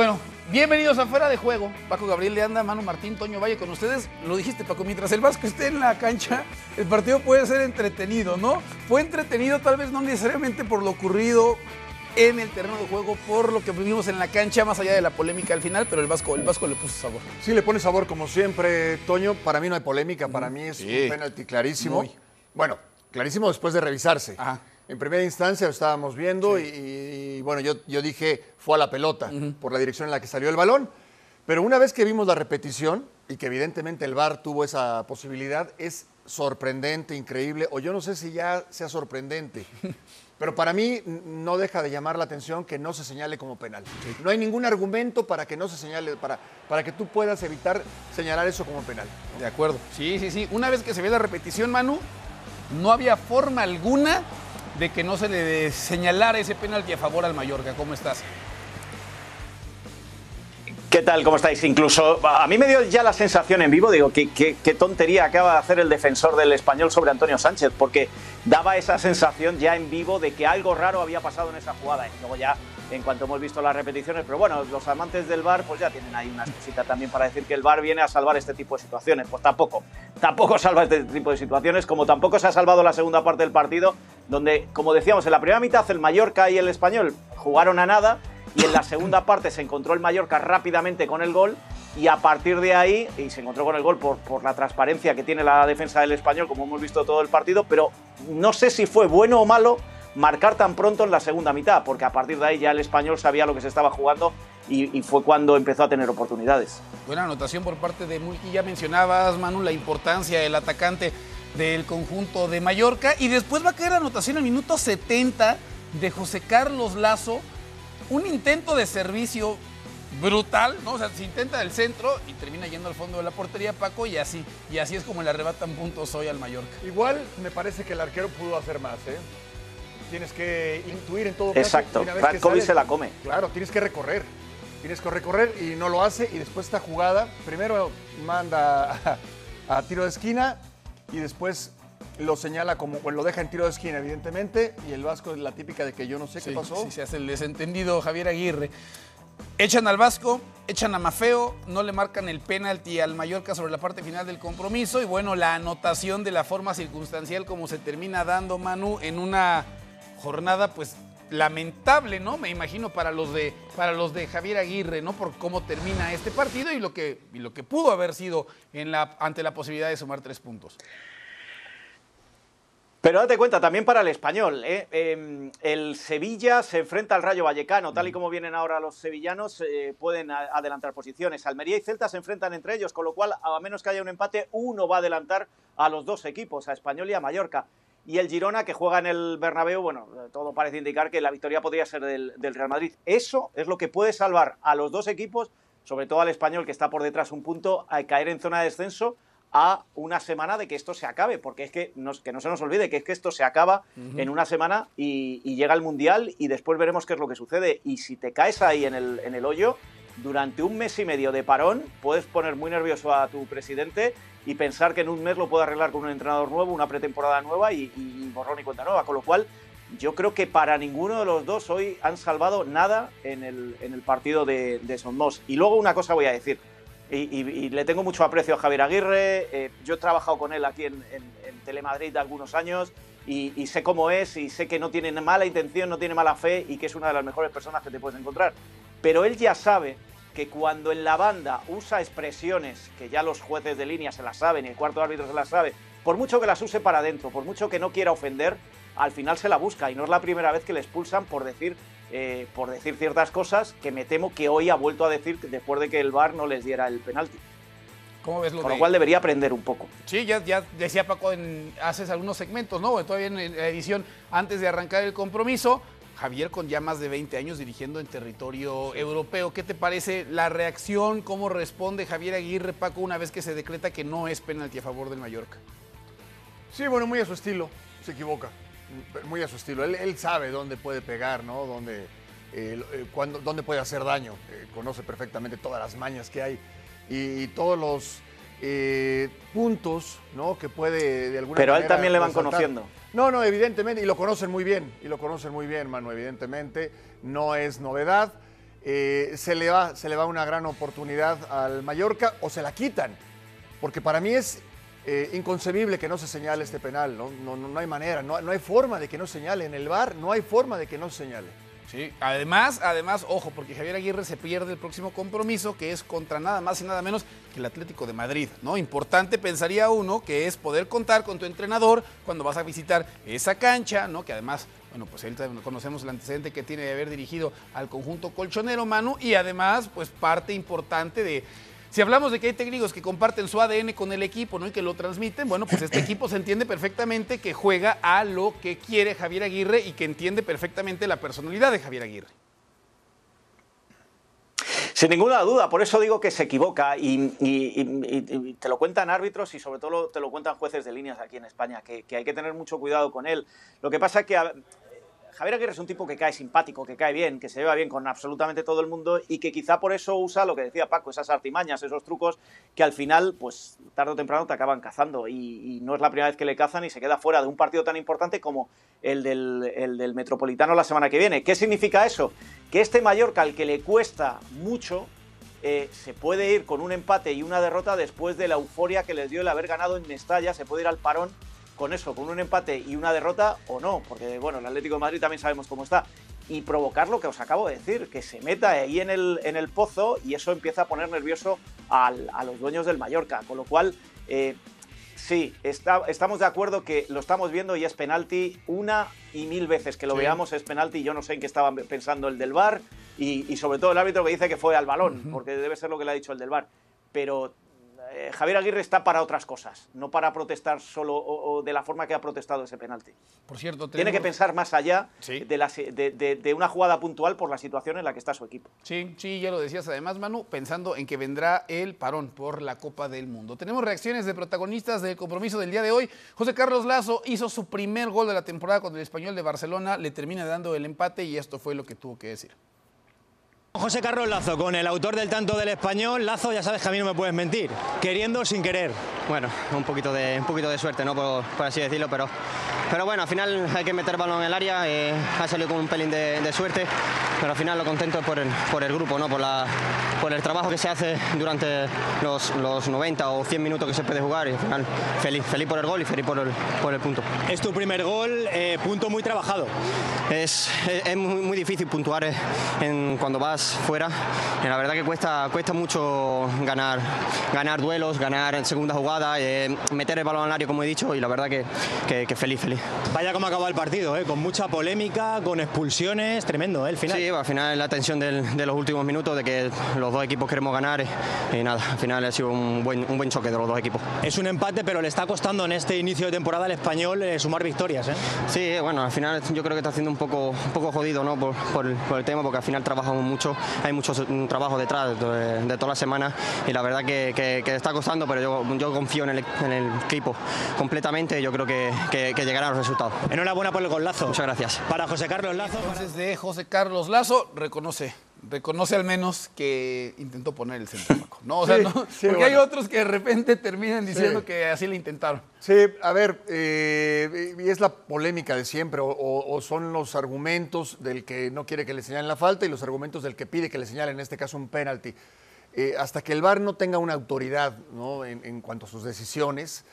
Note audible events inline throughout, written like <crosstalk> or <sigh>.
Bueno, bienvenidos a Fuera de Juego. Paco Gabriel de Anda, Manu Martín, Toño Valle con ustedes. Lo dijiste, Paco, mientras el Vasco esté en la cancha, el partido puede ser entretenido, ¿no? Fue entretenido tal vez no necesariamente por lo ocurrido en el terreno de juego, por lo que vivimos en la cancha, más allá de la polémica al final, pero el Vasco, el Vasco le puso sabor. Sí, le pone sabor como siempre, Toño. Para mí no hay polémica, para mí es Sí. un penalti clarísimo. Muy. Bueno, clarísimo después de revisarse. Ajá. En primera instancia lo estábamos viendo y, y, bueno, yo, yo dije fue a la pelota por la dirección en la que salió el balón. Pero una vez que vimos la repetición y que evidentemente el VAR tuvo esa posibilidad, es sorprendente, increíble, o yo no sé si ya sea sorprendente. <laughs> Pero para mí no deja de llamar la atención que no se señale como penal. No hay ningún argumento para que no se señale, para, para que tú puedas evitar señalar eso como penal. De acuerdo. Sí, sí, sí. Una vez que se ve la repetición, Manu, no había forma alguna de que no se le señalara ese penalti a favor al Mallorca. ¿Cómo estás? ¿Qué tal? ¿Cómo estáis? Incluso a mí me dio ya la sensación en vivo, digo, qué, tontería acaba de hacer el defensor del español sobre Antonio Sánchez, porque daba esa sensación ya en vivo de que algo raro había pasado en esa jugada. Y luego ya, en cuanto hemos visto las repeticiones, pero bueno, los amantes del VAR pues ya tienen ahí una cosita también para decir que el VAR viene a salvar este tipo de situaciones. Pues tampoco, tampoco salva este tipo de situaciones, como tampoco se ha salvado la segunda parte del partido, donde, como decíamos, en la primera mitad el Mallorca y el español jugaron a nada y en la segunda parte se encontró el Mallorca rápidamente con el gol y a partir de ahí, y se encontró con el gol por la transparencia que tiene la defensa del español, como hemos visto todo el partido, pero no sé si fue bueno o malo marcar tan pronto en la segunda mitad, porque a partir de ahí ya el español sabía lo que se estaba jugando y, y fue cuando empezó a tener oportunidades. Buena anotación por parte de Mulki. Ya mencionabas, Manu, la importancia del atacante del conjunto de Mallorca. Y después va a caer la anotación al minuto 70 de José Carlos Lazo. Un intento de servicio brutal, ¿no? O sea, se intenta del centro y termina yendo al fondo de la portería, Paco, y así. Y así es como le arrebatan puntos hoy al Mallorca. Igual me parece que el arquero pudo hacer más, ¿eh? Tienes que intuir en todo caso. Exacto. que Francovi sales- se la come. Claro, tienes que recorrer. Tienes que recorrer y no lo hace. Y después esta jugada, primero manda a, a tiro de esquina y después lo señala como, bueno, lo deja en tiro de esquina, evidentemente. Y el Vasco es la típica de que yo no sé qué Sí, pasó. sí, se hace el desentendido Javier Aguirre. Echan al Vasco, echan a Mafeo, no le marcan el penalti al Mallorca sobre la parte final del compromiso y bueno, la anotación de la forma circunstancial como se termina dando Manu en una jornada pues lamentable, ¿no? Me imagino para los de para los de Javier Aguirre, ¿no? Por cómo termina este partido y lo que y lo que pudo haber sido en la ante la posibilidad de sumar tres puntos. Pero date cuenta, también para el español, ¿eh? Eh, el Sevilla se enfrenta al Rayo Vallecano, tal y como vienen ahora los sevillanos, eh, pueden adelantar posiciones. Almería y Celta se enfrentan entre ellos, con lo cual, a menos que haya un empate, uno va a adelantar a los dos equipos, a Español y a Mallorca. Y el Girona, que juega en el Bernabéu, bueno, todo parece indicar que la victoria podría ser del, del Real Madrid. Eso es lo que puede salvar a los dos equipos, sobre todo al Español, que está por detrás un punto, a caer en zona de descenso a una semana de que esto se acabe, porque es que, nos- que no se nos olvide que es que esto se acaba en una semana y, y llega el Mundial y después veremos qué es lo que sucede. Y si te caes ahí en el, en el hoyo, durante un mes y medio de parón, puedes poner muy nervioso a tu presidente y pensar que en un mes lo puede arreglar con un entrenador nuevo, una pretemporada nueva y, y borrón y cuenta nueva. Con lo cual, yo creo que para ninguno de los dos hoy han salvado nada en el, en el partido de, de Somos. Y luego una cosa voy a decir. Y, y- y le tengo mucho aprecio a Javier Aguirre. eh, yo he trabajado con él aquí en, en- en Telemadrid algunos años y, y sé cómo es y sé que no tiene mala intención, no tiene mala fe y que es una de las mejores personas que te puedes encontrar. Pero él ya sabe que cuando en la banda usa expresiones que ya los jueces de línea se las saben y el cuarto árbitro se las sabe, por mucho que las use para adentro, por mucho que no quiera ofender, al final se la busca y no es la primera vez que le expulsan por decir eh, por decir ciertas cosas que me temo que hoy ha vuelto a decir después de que el VAR no les diera el penalti. ¿Cómo ves lo Con de lo cual debería aprender un poco. Sí, ya, ya decía Paco, en, haces algunos segmentos, ¿no? Todavía en la edición, antes de arrancar el compromiso, Javier con ya más de 20 años dirigiendo en territorio europeo. ¿Qué te parece la reacción? ¿Cómo responde Javier Aguirre, Paco, una vez que se decreta que no es penalti a favor del Mallorca? Sí, bueno, muy a su estilo, se equivoca. Muy a su estilo. Él, él sabe dónde puede pegar, ¿no? Dónde, eh, cuándo- dónde puede hacer daño. Eh, conoce perfectamente todas las mañas que hay y, todos los eh, puntos, ¿no? Que puede de alguna Pero a él manera también le van resaltar. conociendo. No, no, evidentemente, y lo conocen muy bien, y lo conocen muy bien, Manu, evidentemente. No es novedad. eh, se, le va, se le va una gran oportunidad al Mallorca o se la quitan. Porque para mí es eh, inconcebible que no se señale este penal, ¿no? No, no, no hay manera, no, no hay forma de que no señale. En el bar no hay forma de que no se señale. Sí, además, además, ojo, porque Javier Aguirre se pierde el próximo compromiso, que es contra nada más y nada menos que el Atlético de Madrid, ¿no? Importante pensaría uno que es poder contar con tu entrenador cuando vas a visitar esa cancha, ¿no? Que además, bueno, pues ahorita conocemos el antecedente que tiene de haber dirigido al conjunto colchonero, Manu, y además, pues parte importante de si hablamos de que hay técnicos que comparten su ADN con el equipo ¿no? y que lo transmiten, bueno, pues este <clears throat> equipo se entiende perfectamente que juega a lo que quiere Javier Aguirre y que entiende perfectamente la personalidad de Javier Aguirre. Sin ninguna duda, por eso digo que se equivoca y, y, y, y, te lo cuentan árbitros y sobre todo te lo cuentan jueces de líneas aquí en España, que, que hay que tener mucho cuidado con él. Lo que pasa es que Javier Aguirre es un tipo que cae simpático, que cae bien, que se lleva bien con absolutamente todo el mundo y que quizá por eso usa lo que decía Paco, esas artimañas, esos trucos que al final, pues tarde o temprano te acaban cazando y, no es la primera vez que le cazan y se queda fuera de un partido tan importante como el del, el del Metropolitano la semana que viene. ¿Qué significa eso? Que este Mallorca, al que le cuesta mucho, eh, se puede ir con un empate y una derrota después de la euforia que les dio el haber ganado en Mestalla, se puede ir al parón con eso, con un empate y una derrota o no, porque bueno, el Atlético de Madrid también sabemos cómo está. Y provocar lo que os acabo de decir, que se meta ahí en el, en el pozo y eso empieza a poner nervioso al, a los dueños del Mallorca. Con lo cual, eh, sí, está, estamos de acuerdo que lo estamos viendo y es penalti una y mil veces que lo sí. veamos es penalti. Yo no sé en qué estaba pensando el del bar y, y, sobre todo el árbitro que dice que fue al balón, uh -huh. porque debe ser lo que le ha dicho el del bar. Pero eh, Javier Aguirre está para otras cosas, no para protestar solo o, o de la forma que ha protestado ese penalti. Por cierto, tenemos... tiene que pensar más allá sí. de, la, de, de, de, una jugada puntual por la situación en la que está su equipo. Sí, sí, ya lo decías además, Manu, pensando en que vendrá el parón por la Copa del Mundo. Tenemos reacciones de protagonistas del compromiso del día de hoy. José Carlos Lazo hizo su primer gol de la temporada con el español de Barcelona, le termina dando el empate y esto fue lo que tuvo que decir. José Carlos Lazo, con el autor del tanto del español. Lazo, ya sabes que a mí no me puedes mentir. Queriendo sin querer. Bueno, un poquito de, un poquito de suerte, ¿no? Por, por así decirlo, pero, pero bueno, al final hay que meter balón en el área. Eh, ha salido con un pelín de, de, suerte, pero al final lo contento es por el, por el grupo, ¿no? Por, la, por el trabajo que se hace durante los, los 90 o 100 minutos que se puede jugar. Y al final, feliz, feliz por el gol y feliz por el, por el punto. Es tu primer gol, eh, punto muy trabajado. Es, es, es muy, muy, difícil puntuar eh, en, cuando vas fuera. Y la verdad que cuesta, cuesta mucho ganar, ganar duelos, ganar en segunda jugada, eh, meter el balón al área, como he dicho, y la verdad que, que, que feliz, feliz. Vaya como acabó el partido, eh, con mucha polémica, con expulsiones, tremendo eh, el final. Sí, al final la tensión del, de los últimos minutos, de que los dos equipos queremos ganar, y nada, al final ha sido un buen, un buen choque de los dos equipos. Es un empate, pero le está costando en este inicio de temporada al español eh, sumar victorias. ¿eh? Sí, bueno, al final yo creo que está haciendo un poco, un poco jodido ¿no? por, por, por el tema, porque al final trabajamos mucho hay mucho trabajo detrás de, de toda la semana y la verdad que, que, que está costando, pero yo, yo confío en el, en el, equipo completamente y yo creo que, que, llegarán los resultados. Enhorabuena por el golazo. Muchas gracias. Para José Carlos Lazo. Entonces de José Carlos Lazo, reconoce reconoce al menos que intentó poner el centro, ¿no? O sea, sí, no, sí, porque bueno. hay otros que de repente terminan diciendo sí. que así le intentaron. Sí, a ver, eh, y es la polémica de siempre, o, o, son los argumentos del que no quiere que le señalen la falta y los argumentos del que pide que le señalen, en este caso, un penalti. Eh, hasta que el VAR no tenga una autoridad ¿no? En, en, cuanto a sus decisiones,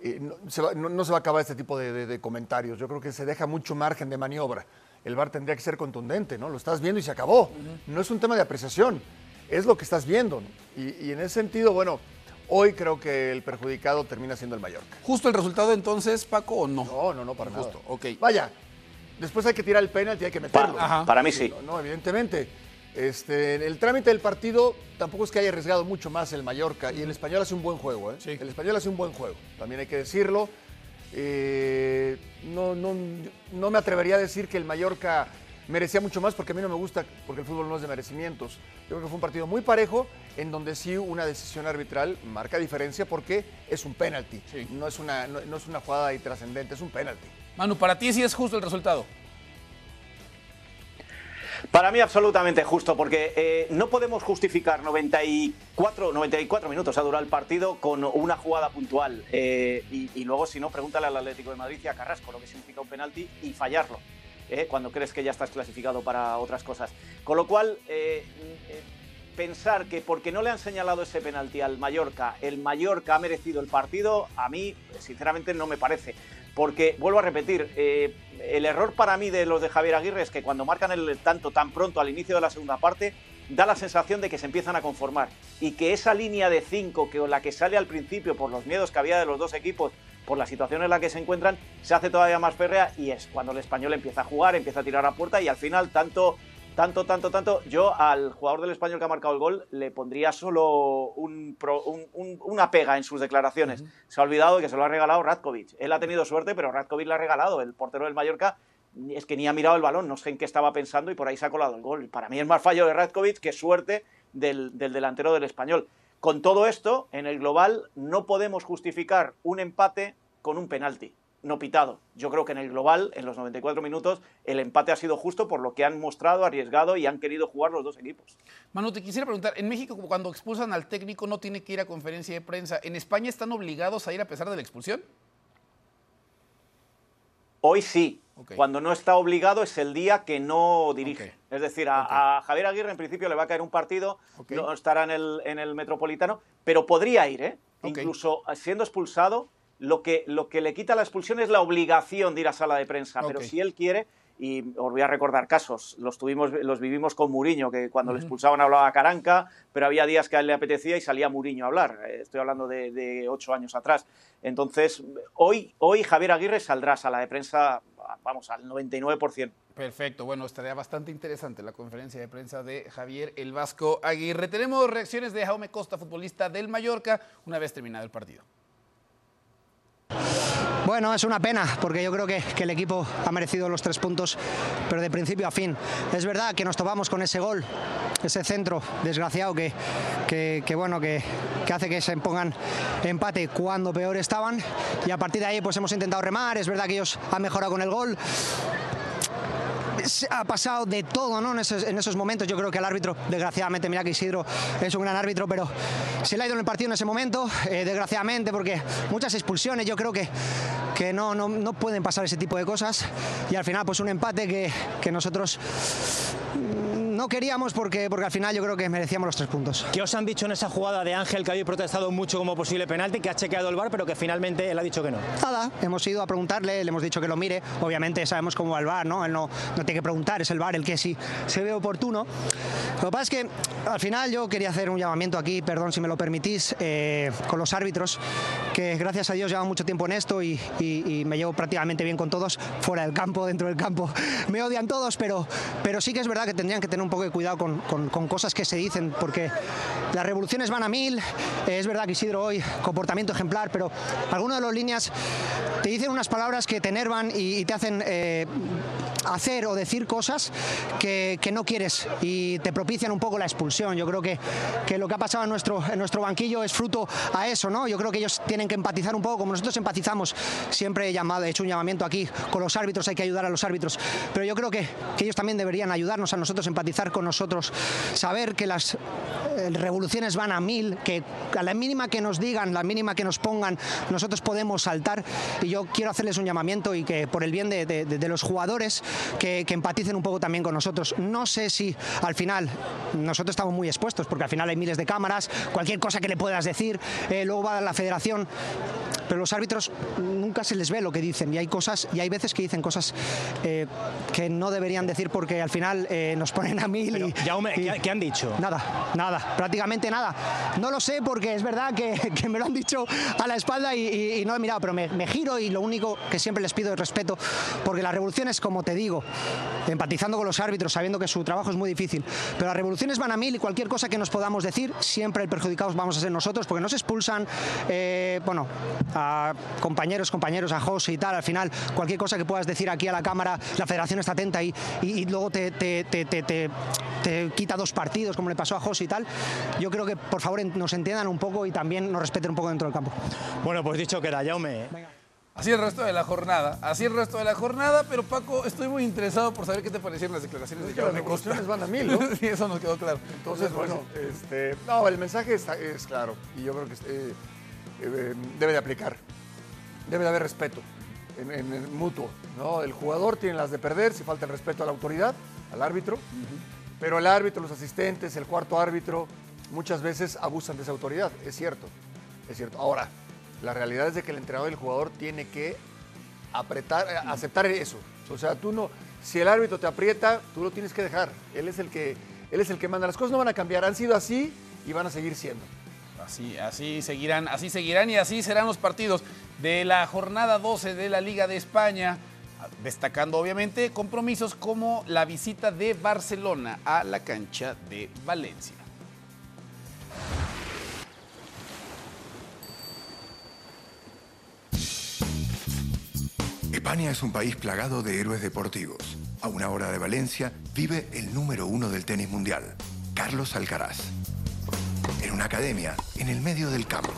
eh, no, se va, no, no, se va, a acabar este tipo de, de, de comentarios. Yo creo que se deja mucho margen de maniobra el VAR tendría que ser contundente, ¿no? Lo estás viendo y se acabó. Uh -huh. No es un tema de apreciación, es lo que estás viendo. Y, y, en ese sentido, bueno, hoy creo que el perjudicado termina siendo el Mallorca. ¿Justo el resultado entonces, Paco, o no? No, no, no, para Justo, nada. ok. Vaya, después hay que tirar el penalti, hay que meterlo. Para, para mí sí. No, no, evidentemente. Este, el trámite del partido tampoco es que haya arriesgado mucho más el Mallorca y el español hace un buen juego. ¿eh? Sí. El español hace un buen juego, también hay que decirlo. Eh, no, no, no me atrevería a decir que el Mallorca merecía mucho más porque a mí no me gusta, porque el fútbol no es de merecimientos. Yo creo que fue un partido muy parejo, en donde sí una decisión arbitral marca diferencia porque es un penalti, sí. no, es una, no, no, es una jugada trascendente, es un penalti. Manu, para ti sí es justo el resultado. Para mí absolutamente justo, porque eh, no podemos justificar 94, 94 minutos ha durado el partido con una jugada puntual. Eh, y, luego, si no, pregúntale al Atlético de Madrid y a Carrasco lo que significa un penalti y fallarlo. ¿eh? cuando crees que ya estás clasificado para otras cosas. Con lo cual, pensar que porque no le han señalado ese penalti al Mallorca, el Mallorca ha merecido el partido, a mí, sinceramente, no me parece. Porque, vuelvo a repetir, el error para mí de los de Javier Aguirre es que cuando marcan el tanto tan pronto al inicio de la segunda parte, da la sensación de que se empiezan a conformar. Y que esa línea de 5 que la que sale al principio por los miedos que había de los dos equipos por la situación en la que se encuentran, se hace todavía más férrea y es cuando el español empieza a jugar, empieza a tirar a puerta y al final tanto, tanto, tanto, tanto, yo al jugador del español que ha marcado el gol le pondría solo una pega en sus declaraciones. Se ha olvidado de que se lo ha regalado Radkovic. Él ha tenido suerte, pero Radkovic le ha regalado, el portero del Mallorca es que ni ha mirado el balón, no sé en qué estaba pensando y por ahí se ha colado el gol. Para mí es más fallo de Radkovic que suerte del, del delantero del español. Con todo esto, en el global no podemos justificar un empate con un penalti no pitado. Yo creo que en el global, en los 94 minutos, el empate ha sido justo por lo que han mostrado, arriesgado y han querido jugar los dos equipos. Manu, te quisiera preguntar, en México cuando expulsan al técnico no tiene que ir a conferencia de prensa. ¿En España están obligados a ir a pesar de la expulsión? Hoy sí. Cuando no está obligado es el día que no dirige. Es decir, a, Javier Aguirre en principio le va a caer un partido, no estará en el, en el Metropolitano, pero podría ir, ¿eh? Incluso siendo expulsado, lo que, lo que le quita la expulsión es la obligación de ir a sala de prensa. Pero si él quiere, y os voy a recordar casos, los, tuvimos, los vivimos con Muriño, que cuando le expulsaban hablaba Caranca, pero había días que a él le apetecía y salía Muriño a hablar. Eh, estoy hablando de, ocho años atrás. Entonces, hoy, hoy Javier Aguirre saldrá a sala de prensa, vamos, al 99%. Perfecto, bueno, estaría bastante interesante la conferencia de prensa de Javier El Vasco Aguirre. Tenemos reacciones de Jaume Costa, futbolista del Mallorca, una vez terminado el partido. Bueno, es una pena porque yo creo que, el equipo ha merecido los tres puntos, pero de principio a fin. Es verdad que nos topamos con ese gol, ese centro desgraciado que, bueno, que, hace que se pongan empate cuando peor estaban y a partir de ahí pues hemos intentado remar. Es verdad que ellos han mejorado con el gol ha pasado de todo ¿no? en, esos, momentos. Yo creo que el árbitro, desgraciadamente, mira que Isidro es un gran árbitro, pero se le ha ido en el partido en ese momento, eh, desgraciadamente, porque muchas expulsiones, yo creo que, que no, no, no, pueden pasar ese tipo de cosas. Y al final, pues un empate que, que nosotros no queríamos porque, porque al final yo creo que merecíamos los tres puntos. ¿Qué os han dicho en esa jugada de Ángel que habéis protestado mucho como posible penalti, que ha chequeado el bar, pero que finalmente él ha dicho que no? Nada, hemos ido a preguntarle, le hemos dicho que lo mire. Obviamente sabemos cómo va el bar, ¿no? Él no, no tiene que preguntar, es el bar el que sí se ve oportuno. Lo que pasa es que al final yo quería hacer un llamamiento aquí, perdón si me lo permitís, eh, con los árbitros, que gracias a Dios llevan mucho tiempo en esto y, me llevo prácticamente bien con todos, fuera del campo, dentro del campo. <laughs> Me odian todos, pero, pero sí que es verdad que tendrían que tener un poco de cuidado con, con, cosas que se dicen, porque las revoluciones van a mil. Es verdad que Isidro hoy, comportamiento ejemplar, pero algunas de las líneas te dicen unas palabras que te enervan y, te hacen eh, hacer o decir cosas que, que, no quieres y te propician un poco la expulsión. Yo creo que, que lo que ha pasado en nuestro, en nuestro banquillo es fruto a eso, ¿no? Yo creo que ellos tienen que empatizar un poco, como nosotros empatizamos. Siempre he, llamado, he hecho un llamamiento aquí con los árbitros, hay que ayudar a los árbitros, pero yo creo que, que ellos también deberían ayudarnos a nosotros, empatizar con nosotros, saber que las eh, revoluciones van a mil, que a la mínima que nos digan, la mínima que nos pongan, nosotros podemos saltar. Y yo quiero hacerles un llamamiento y que por el bien de, los jugadores, que, empaticen un poco también con nosotros. No sé si al final nosotros estamos muy expuestos, porque al final hay miles de cámaras, cualquier cosa que le puedas decir, eh, luego va a la federación pero los árbitros nunca se les ve lo que dicen y hay cosas y hay veces que dicen cosas eh, que no deberían decir porque al final nos ponen a mil y, ¿qué, han dicho? Nada, nada, prácticamente nada. No lo sé porque es verdad que, <laughs> me lo han dicho a la espalda y, no he mirado, pero me, giro y lo único que siempre les pido es respeto porque las revoluciones, como te digo, empatizando con los árbitros, sabiendo que su trabajo es muy difícil, pero las revoluciones van a mil y cualquier cosa que nos podamos decir, siempre el perjudicados vamos a ser nosotros porque nos expulsan, eh, bueno, a compañeros, compañeros, a José y tal. Al final, cualquier cosa que puedas decir aquí a la cámara, la federación está atenta y, y, luego te, te, te, te, quita dos partidos, como le pasó a José y tal. Yo creo que, por favor, nos entiendan un poco y también nos respeten un poco dentro del campo. Bueno, pues dicho que la Jaume. Así el resto de la jornada, así el resto de la jornada, pero Paco, estoy muy interesado por saber qué te parecieron las declaraciones de Jaume Costa. Las van a mil, ¿no? <laughs> sí, eso nos quedó claro. Entonces, bueno, este, no, el mensaje está, es claro y yo creo que eh, eh, debe de aplicar. Debe de haber respeto. en, en el mutuo. ¿no? El jugador tiene las de perder si falta el respeto a la autoridad, al árbitro, pero el árbitro, los asistentes, el cuarto árbitro, muchas veces abusan de esa autoridad, es cierto, es cierto. Ahora, la realidad es de que el entrenador y el jugador tiene que apretar, eh, aceptar eso. O sea, tú no, si el árbitro te aprieta, tú lo tienes que dejar. Él es el que, él es el que manda. Las cosas no van a cambiar, han sido así y van a seguir siendo. Así, así seguirán, así seguirán y así serán los partidos de la jornada 12 de la Liga de España, destacando obviamente compromisos como la visita de Barcelona a la cancha de Valencia. España es un país plagado de héroes deportivos. A una hora de Valencia vive el número uno del tenis mundial, Carlos Alcaraz. En una academia, en el medio del campo.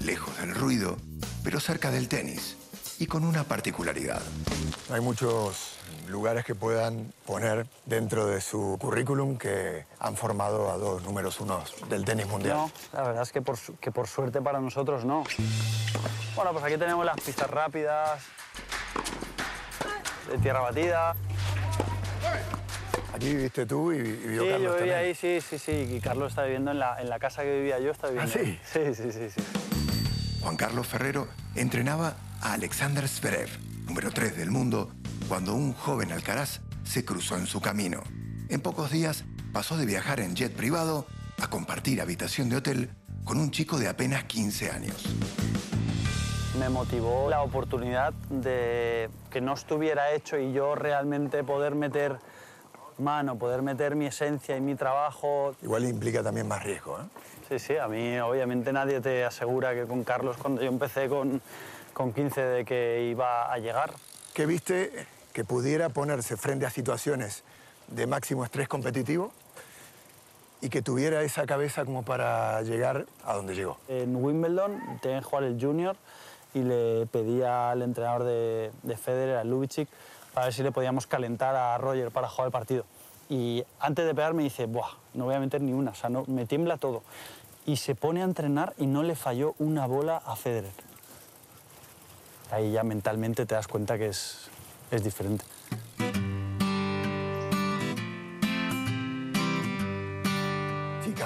Lejos del ruido, pero cerca del tenis. Y con una particularidad. Hay muchos lugares que puedan poner dentro de su currículum que han formado a dos números unos del tenis mundial. No, la verdad es que por, que por suerte para nosotros no. Bueno, pues aquí tenemos las pistas rápidas, de tierra batida. Aquí viviste tú y, y vivió Sí, Carlos yo vivía también. ahí, sí, sí, sí. Y Carlos está viviendo en la, en la casa que vivía yo, está viviendo. ¿Ah, ahí. Sí, sí, sí, sí. Juan Carlos Ferrero entrenaba a Alexander Zverev, número 3 del mundo, cuando un joven Alcaraz se cruzó en su camino. En pocos días pasó de viajar en jet privado a compartir habitación de hotel con un chico de apenas 15 años. Me motivó la oportunidad de que no estuviera hecho y yo realmente poder meter mano, poder meter mi esencia y mi trabajo Igual implica también más riesgo, ¿eh? Sí, sí, a mí obviamente nadie te asegura que con Carlos, cuando yo empecé con, con 15, de que iba a llegar. ¿Qué viste que pudiera ponerse frente a situaciones de máximo estrés competitivo y que tuviera esa cabeza como para llegar a donde llegó? En Wimbledon tenía que jugar el Junior y le pedí al entrenador de, de Federer, a Lubitschik, para ver si le podíamos calentar a Roger para jugar el partido. Y antes de pegar me dice, Buah, no voy a meter ni una, o sea, no, me tiembla todo. Y se pone a entrenar y no le falló una bola a Federer. Ahí ya mentalmente te das cuenta que es, es diferente.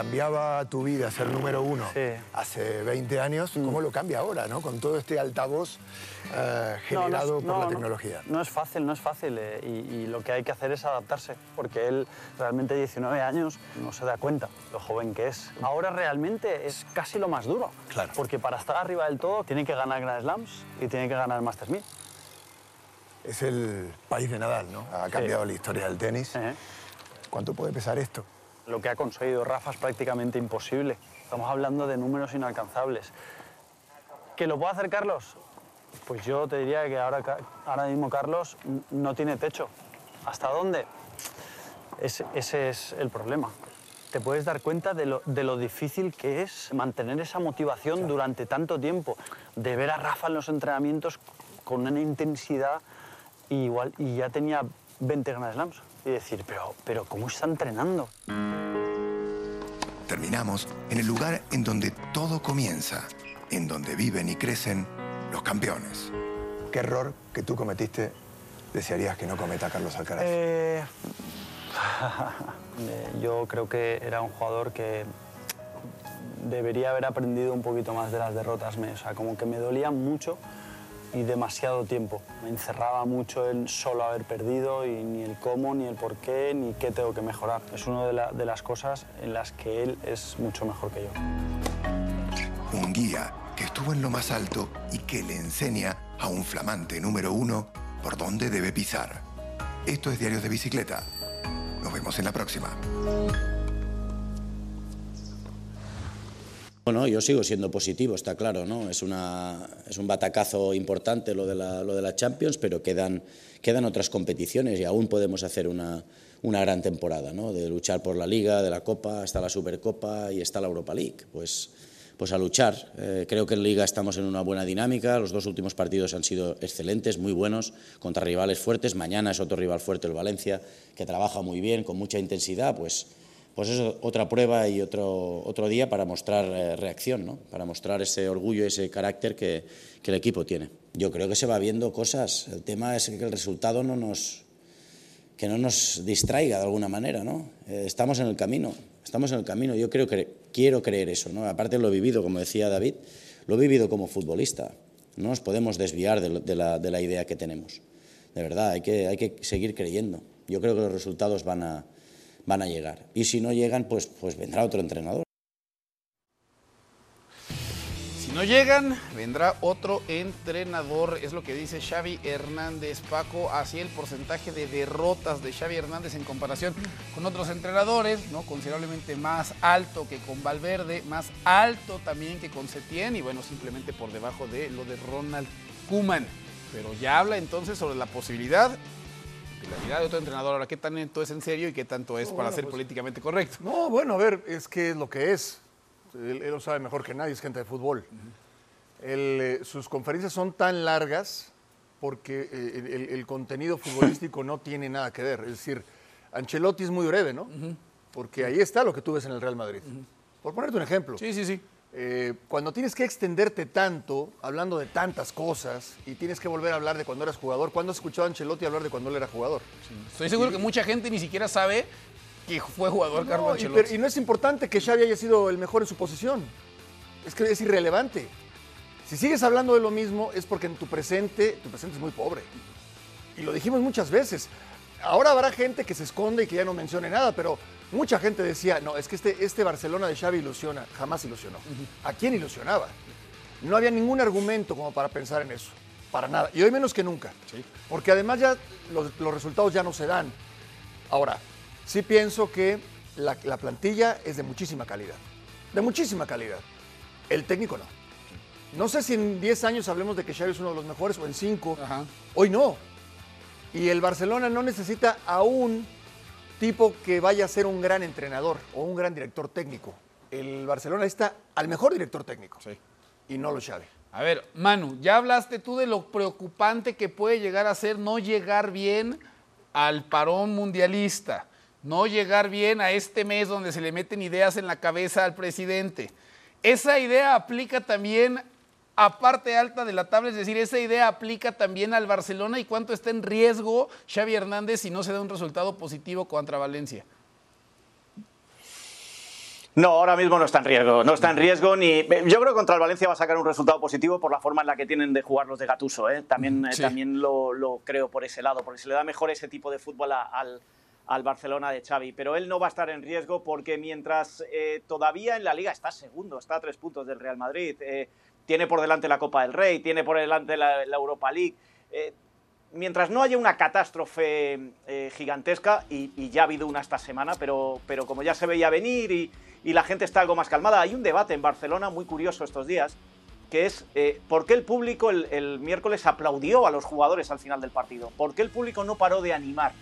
Cambiaba tu vida ser número uno Sí. hace 20 años, ¿cómo lo cambia ahora, no? Con todo este altavoz eh, No, no es- generado por no, la no. tecnología. No, es fácil, no es fácil. eh, y, y lo que hay que hacer es adaptarse, porque él realmente 19 años no se da cuenta lo joven que es. Ahora realmente es casi lo más duro. Claro. Porque para estar arriba del todo tiene que ganar Grand Slams y tiene que ganar Masters 1000. Es el país de Nadal, ¿no? Ha cambiado la historia del tenis. Eh, ¿Cuánto puede pesar esto? Lo que ha conseguido Rafa es prácticamente imposible. Estamos hablando de números inalcanzables. ¿Que lo puede hacer Carlos? Pues yo te diría que ahora, ahora mismo Carlos no tiene techo. ¿Hasta dónde? Ese, ese es el problema. Te puedes dar cuenta de lo, de lo difícil que es mantener esa motivación durante tanto tiempo, de ver a Rafa en los entrenamientos con una intensidad y igual y ya tenía 20 Grand Slams y decir, pero, pero ¿cómo está entrenando? Terminamos en el lugar en donde todo comienza, en donde viven y crecen los campeones. ¿Qué error que tú cometiste desearías que no cometa Carlos Alcaraz? Eh, <laughs> eh, yo creo que era un jugador que debería haber aprendido un poquito más de las derrotas. Me- o sea, como que me dolía mucho y demasiado tiempo. Me encerraba mucho en solo haber perdido y ni el cómo, ni el por qué, ni qué tengo que mejorar. Es una de, de las cosas en las que él es mucho mejor que yo. Un guía que estuvo en lo más alto y que le enseña a un flamante número uno por dónde debe pisar. Esto es Diarios de Bicicleta. Nos vemos en la próxima. Bueno, yo sigo siendo positivo, está claro, ¿no? Es, una, es un batacazo importante lo de la, lo de la Champions, pero quedan, quedan otras competiciones y aún podemos hacer una, una gran temporada, ¿no? De luchar por la Liga, de la Copa, hasta la Supercopa y está la Europa League. Pues, pues a luchar. Eh, creo que en Liga estamos en una buena dinámica, los dos últimos partidos han sido excelentes, muy buenos, contra rivales fuertes. Mañana es otro rival fuerte, el Valencia, que trabaja muy bien, con mucha intensidad, pues pues es otra prueba y otro, otro día para mostrar eh, reacción, ¿no? para mostrar ese orgullo, ese carácter que, que el equipo tiene. yo creo que se va viendo cosas. El tema es que el resultado no nos, que no nos distraiga de alguna manera, ¿no? Eh, estamos en el camino, estamos en el camino. Yo creo que quiero creer eso, ¿no? Aparte lo he vivido, como decía David, lo he vivido como futbolista. No nos podemos desviar de, de, la, de la, idea que tenemos. De verdad, hay que, hay que seguir creyendo. Yo creo que los resultados van a, van a llegar. Y si no llegan, pues, pues vendrá otro entrenador. Si no llegan, vendrá otro entrenador. Es lo que dice Xavi Hernández. Paco, así el porcentaje de derrotas de Xavi Hernández en comparación con otros entrenadores, ¿no? Considerablemente más alto que con Valverde, más alto también que con Setién y bueno, simplemente por debajo de lo de Ronald Kuman. Pero ya habla entonces sobre la posibilidad llegada de otro entrenador. Ahora, ¿qué tanto es en serio y qué tanto es No, para bueno, ser pues- políticamente correcto? No, bueno, a ver, es que es lo que es. Él, él lo sabe mejor que nadie, es gente de fútbol. Él, eh, sus conferencias son tan largas porque eh, el, el- el contenido futbolístico no tiene nada que ver. Es decir, Ancelotti es muy breve, ¿no? Porque ahí está lo que tú ves en el Real Madrid. Por ponerte un ejemplo. Sí, sí, sí. Eh, cuando tienes que extenderte tanto, hablando de tantas cosas, y tienes que volver a hablar de cuando eras jugador, ¿cuándo has escuchado a Ancelotti hablar de cuando él era jugador? Estoy seguro que mucha gente ni siquiera sabe que fue jugador No, y, Ancelotti. pero- y no es importante que Xavi haya sido el mejor en su posición. Es que es irrelevante. Si sigues hablando de lo mismo es porque en tu presente, tu presente es muy pobre. Y lo dijimos muchas veces. Ahora habrá gente que se esconde y que ya no mencione nada, pero mucha gente decía, no, es que este, este Barcelona de Xavi ilusiona. Jamás ilusionó. ¿A quién ilusionaba? No había ningún argumento como para pensar en eso. Para nada. Y hoy menos que nunca. Porque además ya los, los resultados ya no se dan. Ahora, sí pienso que la, la plantilla es de muchísima calidad. De muchísima calidad. El técnico no. No sé si en 10 años hablemos de que Xavi es uno de los mejores o en 5. Hoy no. Y el Barcelona no necesita a un tipo que vaya a ser un gran entrenador o un gran director técnico. El Barcelona está al mejor director técnico. Y no lo Xavi. A ver, Manu, ya hablaste tú de lo preocupante que puede llegar a ser no llegar bien al parón mundialista, no llegar bien a este mes donde se le meten ideas en la cabeza al presidente. Esa idea aplica también a parte alta de la tabla, es decir, esa idea aplica también al Barcelona y cuánto está en riesgo Xavi Hernández si no se da un resultado positivo contra Valencia. No, ahora mismo no está en riesgo. No está en riesgo ni. Yo creo que contra el Valencia va a sacar un resultado positivo por la forma en la que tienen de jugar los de Gatuso. ¿eh? También, eh, también lo, lo creo por ese lado, porque se le da mejor ese tipo de fútbol a- al, al Barcelona de Xavi. Pero él no va a estar en riesgo porque mientras eh, todavía en la Liga está segundo, está a tres puntos del Real Madrid, eh, tiene por delante la Copa del Rey, tiene por delante la, Europa League. eh, mientras no haya una catástrofe eh, gigantesca, y, ya ha habido una esta semana, pero, pero como ya se veía venir y, y la gente está algo más calmada, hay un debate en Barcelona muy curioso estos días, que es eh, por qué el público el, miércoles aplaudió a los jugadores al final del partido, por qué el público no paró de animar.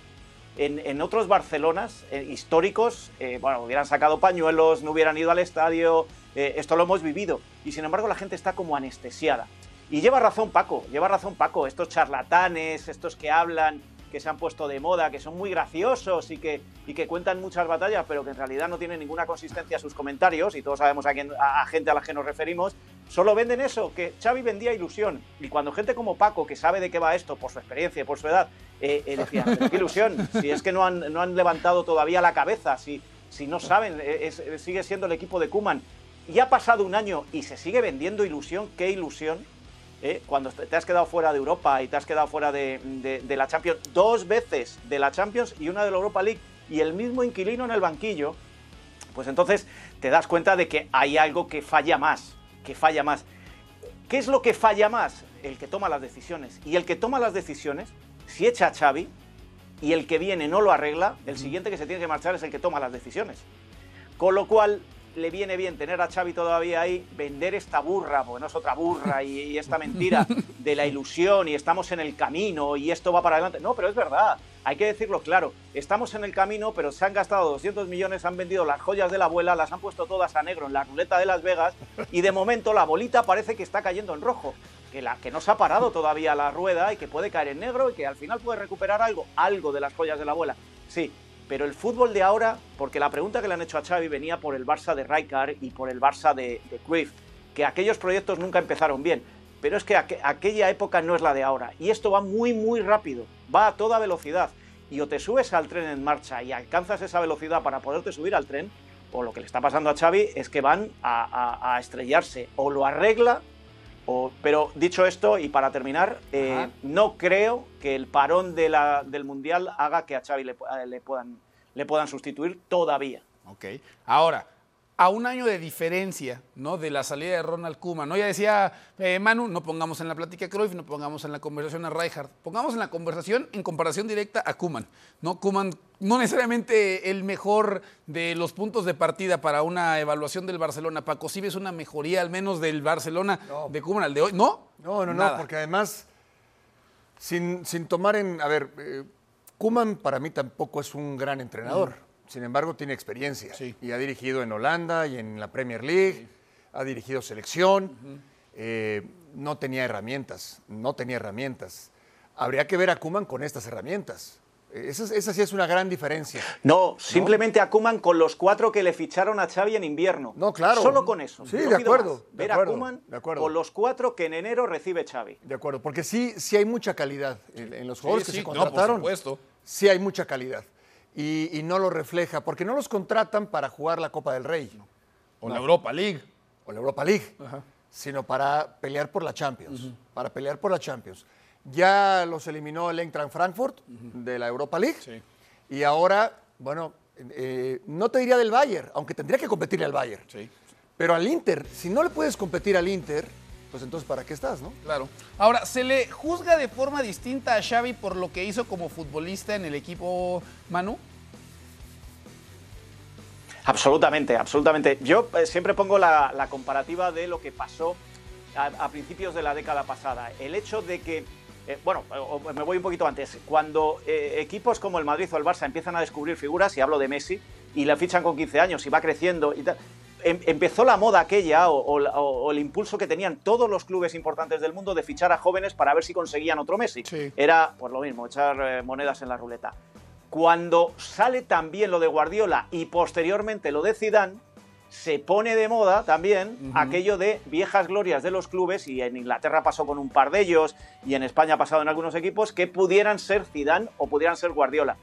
En, otros Barcelonas eh, históricos, bueno, hubieran sacado pañuelos, no hubieran ido al estadio, eh, esto lo hemos vivido, y sin embargo la gente está como anestesiada. Y lleva razón Paco, lleva razón Paco, estos charlatanes, estos que hablan, que se han puesto de moda, que son muy graciosos y que, y que cuentan muchas batallas, pero que en realidad no tienen ninguna consistencia sus comentarios, y todos sabemos a, quién, a, gente a la que nos referimos, solo venden eso, que Xavi vendía ilusión. Y cuando gente como Paco, que sabe de qué va esto, por su experiencia y por su edad, eh, eh, decía, "Pero qué ilusión, si es que no han, no han levantado todavía la cabeza, si, si no saben, eh, sigue siendo el equipo de Kuman. Y ha pasado un año y se sigue vendiendo ilusión, qué ilusión, ¿eh? cuando te has quedado fuera de Europa y te has quedado fuera de, de- de la Champions, dos veces de la Champions y una de la Europa League, y el mismo inquilino en el banquillo, pues entonces te das cuenta de que hay algo que falla más, que falla más. ¿Qué es lo que falla más? El que toma las decisiones. Y el que toma las decisiones, si echa a Xavi y el que viene no lo arregla, el siguiente que se tiene que marchar es el que toma las decisiones. Con lo cual, le viene bien tener a Xavi todavía ahí, vender esta burra, porque no es otra burra, y, y esta mentira de la ilusión, y estamos en el camino, y esto va para adelante. No, pero es verdad, hay que decirlo claro. Estamos en el camino, pero se han gastado 200 millones, han vendido las joyas de la abuela, las han puesto todas a negro en la ruleta de Las Vegas, y de momento la bolita parece que está cayendo en rojo. Que, la, que no se ha parado todavía la rueda y que puede caer en negro y que al final puede recuperar algo, algo de las joyas de la abuela. Sí, pero el fútbol de ahora, porque la pregunta que le han hecho a Xavi venía por el Barça de Rijkaard y por el Barça de, de Cruyff, que aquellos proyectos nunca empezaron bien. pero es que aqu- aquella época no es la de ahora. Y esto va muy, muy rápido, va a toda velocidad. Y o te subes al tren en marcha y alcanzas esa velocidad para poderte subir al tren, o lo que le está pasando a Xavi es que van a, a- a estrellarse. O lo arregla, o, pero dicho esto, y para terminar, eh, no creo que el parón de la- del Mundial haga que a Xavi le, pu- le puedan, le puedan sustituir todavía. Ok. Ahora, a un año de diferencia, ¿no? De la salida de Ronald Koeman, ¿no? Ya decía eh, Manu, no pongamos en la plática a Cruyff, no pongamos en la conversación a Rijkaard, pongamos en la conversación en comparación directa a Koeman, ¿no? Koeman no necesariamente el mejor de los puntos de partida para una evaluación del Barcelona. Paco, ¿sí ves una mejoría al menos del Barcelona de Koeman al de hoy? ¿No? No, no, Nada. no, porque además, sin, sin tomar en. A ver, eh, Koeman para mí tampoco es un gran entrenador. Sin embargo, tiene experiencia. Sí. Y ha dirigido en Holanda y en la Premier League, ha dirigido selección. eh, no tenía herramientas, no tenía herramientas. Habría que ver a Koeman con estas herramientas. Esa, es- esa sí es una gran diferencia. No, simplemente a Koeman con los cuatro que le ficharon a Xavi en invierno. No, claro. Solo con eso. Sí, no de acuerdo, de Ver acuerdo, a Koeman de acuerdo. con los cuatro que en enero recibe Xavi. De acuerdo, porque sí, sí hay mucha calidad en, en los jugadores Sí, que sí, se no, por contrataron. supuesto. Sí hay mucha calidad. Y, y no lo refleja, porque no los contratan para jugar la Copa del Rey O la Europa League. o la Europa League, sino para pelear por la Champions. Para pelear por la Champions. Ya los eliminó el Eintracht Frankfurt de la Europa League. Sí. Y ahora, bueno, eh, no te diría del Bayern, aunque tendría que competirle al Bayern. Sí. Pero al Inter, si no le puedes competir al Inter, pues entonces ¿para qué estás, no? Claro. Ahora, ¿se le juzga de forma distinta a Xavi por lo que hizo como futbolista en el equipo Manu? Absolutamente, absolutamente. Yo eh, siempre pongo la, la comparativa de lo que pasó a, a principios de la década pasada. El hecho de que, eh, bueno, o- o me voy un poquito antes, cuando eh, equipos como el Madrid o el Barça empiezan a descubrir figuras, y hablo de Messi, y la fichan con 15 años y va creciendo y tal, em- empezó la moda aquella o, el impulso que tenían todos los clubes importantes del mundo de fichar a jóvenes para ver si conseguían otro Messi. Sí. Era, pues lo mismo, echar eh, monedas en la ruleta. Cuando sale también lo de Guardiola y posteriormente lo de Zidane, se pone de moda también aquello de viejas glorias de los clubes y en Inglaterra pasó con un par de ellos y en España ha pasado en algunos equipos que pudieran ser Zidane o pudieran ser Guardiola.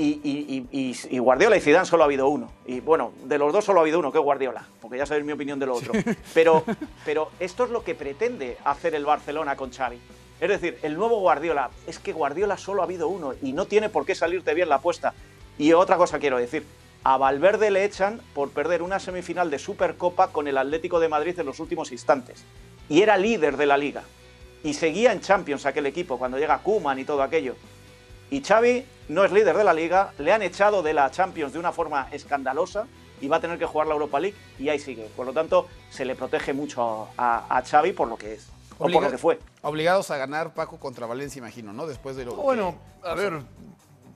Y, y- y- y- Guardiola y Zidane solo ha habido uno. Y bueno, de los dos solo ha habido uno, que es Guardiola, porque ya sabéis mi opinión de lo otro. Pero, pero esto es lo que pretende hacer el Barcelona con Xavi. Es decir, el nuevo Guardiola, es que Guardiola solo ha habido uno y no tiene por qué salirte bien la apuesta. Y otra cosa quiero decir, a Valverde le echan por perder una semifinal de Supercopa con el Atlético de Madrid en los últimos instantes. Y era líder de la liga. Y seguía en Champions aquel equipo cuando llega Kuman y todo aquello. Y Xavi no es líder de la liga, le han echado de la Champions de una forma escandalosa y va a tener que jugar la Europa League y ahí sigue. Por lo tanto, se le protege mucho a, a Xavi por lo que es, o por lo que fue. Obligados a ganar Paco contra Valencia, imagino, ¿no? Después de lo que- Bueno, a ver,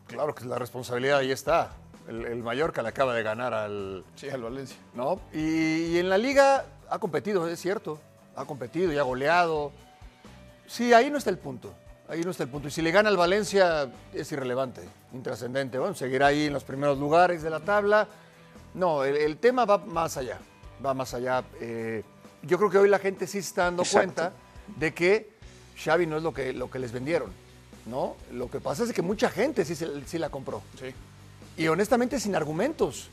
claro que la responsabilidad ahí está. El, el Mallorca le acaba de ganar al, Sí, al Valencia. ¿no? Y, y en la liga ha competido, es cierto. Ha competido y ha goleado. Sí, ahí no está el punto. Ahí no está el punto. Y si le gana al Valencia, es irrelevante, intrascendente. Bueno, seguirá ahí en los primeros lugares de la tabla. No, el, el tema va más allá. Va más allá. Eh, yo creo que hoy la gente sí está dando Exacto. cuenta de que Xavi no es lo que, lo que les vendieron. ¿no? Lo que pasa es que mucha gente sí, sí la compró. Sí. Y honestamente sin argumentos.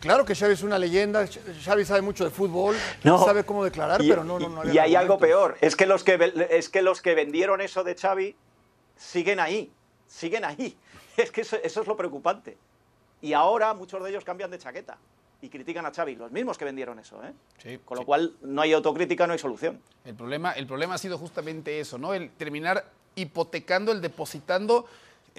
Claro que Xavi es una leyenda, Xavi sabe mucho de fútbol, No. sabe cómo declarar, Y- pero no, no, no y, había hay algo peor, es que, los que, es que los que vendieron eso de Xavi siguen ahí, siguen ahí. <laughs> Es que eso, eso es lo preocupante. Y ahora muchos de ellos cambian de chaqueta y critican a Xavi, los mismos que vendieron eso. ¿eh? Sí, Con lo sí. cual no hay autocrítica, no hay solución. El problema, el problema ha sido justamente eso, ¿no? El terminar hipotecando, el depositando,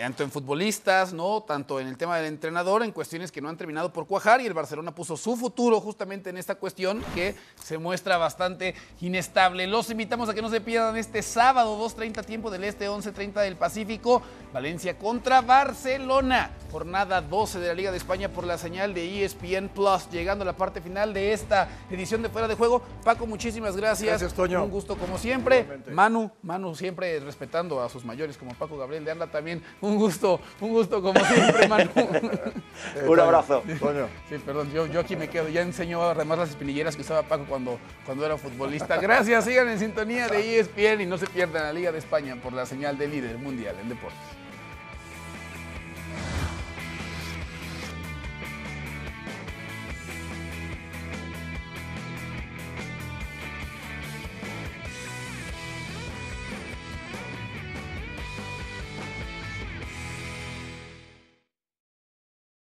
tanto en futbolistas, ¿no? Tanto en el tema del entrenador, en cuestiones que no han terminado por cuajar, y el Barcelona puso su futuro justamente en esta cuestión que se muestra bastante inestable. Los invitamos a que no se pierdan este sábado, 2.30 tiempo del Este, 11.30 del Pacífico, Valencia contra Barcelona. Jornada 12 de la Liga de España por la señal de ESPN Plus, llegando a la parte final de esta edición de Fuera de Juego. Paco, muchísimas gracias. Gracias, Toño. Un gusto como siempre. Manu, Manu siempre respetando a sus mayores como Paco Gabriel de Anda también. Un un gusto, un gusto como siempre, Manu. <laughs> un abrazo. Sí, perdón, yo, yo aquí me quedo. Ya enseñó a remar las espinilleras que usaba Paco cuando, cuando era futbolista. Gracias, sigan en sintonía de ESPN y no se pierdan la Liga de España por la señal de líder mundial en deportes.